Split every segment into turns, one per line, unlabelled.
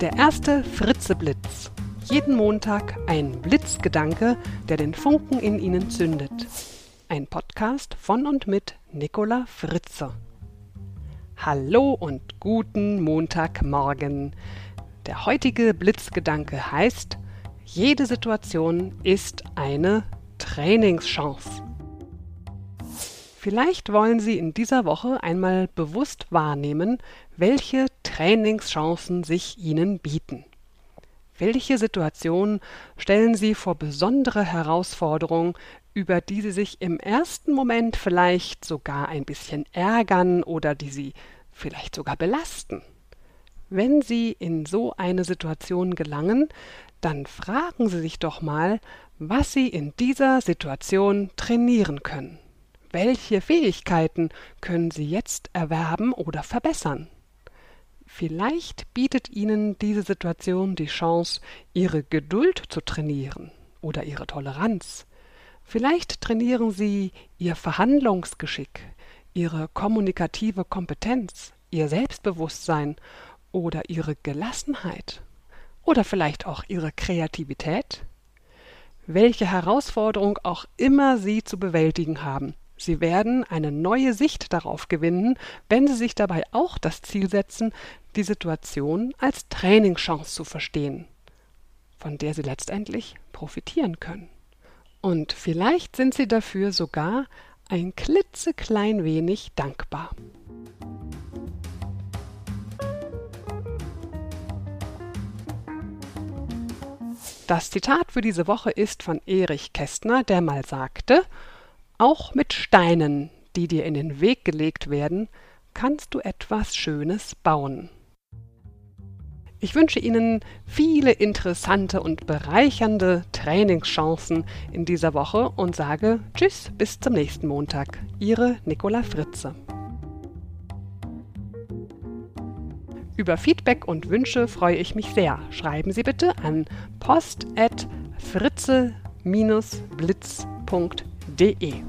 Der erste Fritzeblitz. Jeden Montag ein Blitzgedanke, der den Funken in Ihnen zündet. Ein Podcast von und mit Nicola Fritze. Hallo und guten Montagmorgen. Der heutige Blitzgedanke heißt, jede Situation ist eine Trainingschance. Vielleicht wollen Sie in dieser Woche einmal bewusst wahrnehmen, welche Trainingschancen sich Ihnen bieten. Welche Situationen stellen Sie vor besondere Herausforderungen, über die Sie sich im ersten Moment vielleicht sogar ein bisschen ärgern oder die Sie vielleicht sogar belasten? Wenn Sie in so eine Situation gelangen, dann fragen Sie sich doch mal, was Sie in dieser Situation trainieren können. Welche Fähigkeiten können Sie jetzt erwerben oder verbessern? Vielleicht bietet Ihnen diese Situation die Chance, Ihre Geduld zu trainieren oder Ihre Toleranz. Vielleicht trainieren Sie Ihr Verhandlungsgeschick, Ihre kommunikative Kompetenz, Ihr Selbstbewusstsein oder Ihre Gelassenheit oder vielleicht auch Ihre Kreativität. Welche Herausforderung auch immer Sie zu bewältigen haben, Sie werden eine neue Sicht darauf gewinnen, wenn Sie sich dabei auch das Ziel setzen, die Situation als Trainingschance zu verstehen, von der Sie letztendlich profitieren können. Und vielleicht sind Sie dafür sogar ein klitzeklein wenig dankbar. Das Zitat für diese Woche ist von Erich Kästner, der mal sagte, auch mit Steinen, die dir in den Weg gelegt werden, kannst du etwas Schönes bauen. Ich wünsche Ihnen viele interessante und bereichernde Trainingschancen in dieser Woche und sage Tschüss bis zum nächsten Montag. Ihre Nicola Fritze. Über Feedback und Wünsche freue ich mich sehr. Schreiben Sie bitte an post@fritze-blitz.de www.bluewelle.de.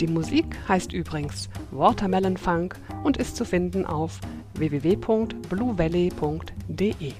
Die Musik heißt übrigens Watermelon Funk und ist zu finden auf www.bluevalley.de.